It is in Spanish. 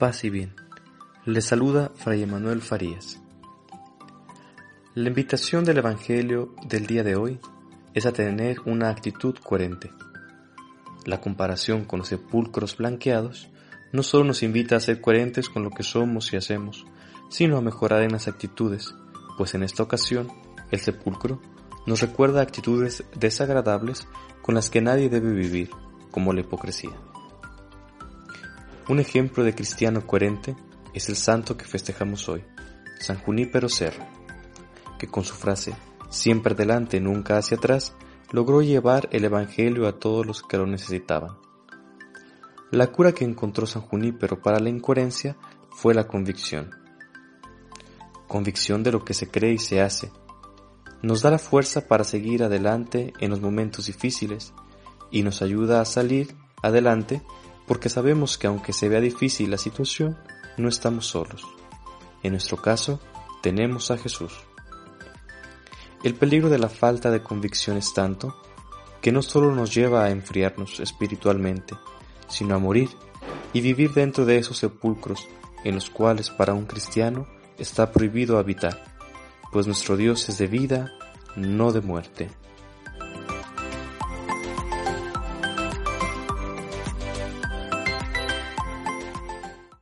Paz y bien. Le saluda Fray Emanuel Farías. La invitación del Evangelio del día de hoy es a tener una actitud coherente. La comparación con los sepulcros blanqueados no solo nos invita a ser coherentes con lo que somos y hacemos, sino a mejorar en las actitudes, pues en esta ocasión el sepulcro nos recuerda actitudes desagradables con las que nadie debe vivir, como la hipocresía. Un ejemplo de cristiano coherente es el santo que festejamos hoy, San Junípero Serra, que con su frase siempre adelante, nunca hacia atrás, logró llevar el Evangelio a todos los que lo necesitaban. La cura que encontró San Junípero para la incoherencia fue la convicción. Convicción de lo que se cree y se hace. Nos da la fuerza para seguir adelante en los momentos difíciles y nos ayuda a salir adelante porque sabemos que aunque se vea difícil la situación, no estamos solos. En nuestro caso, tenemos a Jesús. El peligro de la falta de convicción es tanto que no solo nos lleva a enfriarnos espiritualmente, sino a morir y vivir dentro de esos sepulcros en los cuales para un cristiano está prohibido habitar, pues nuestro Dios es de vida, no de muerte.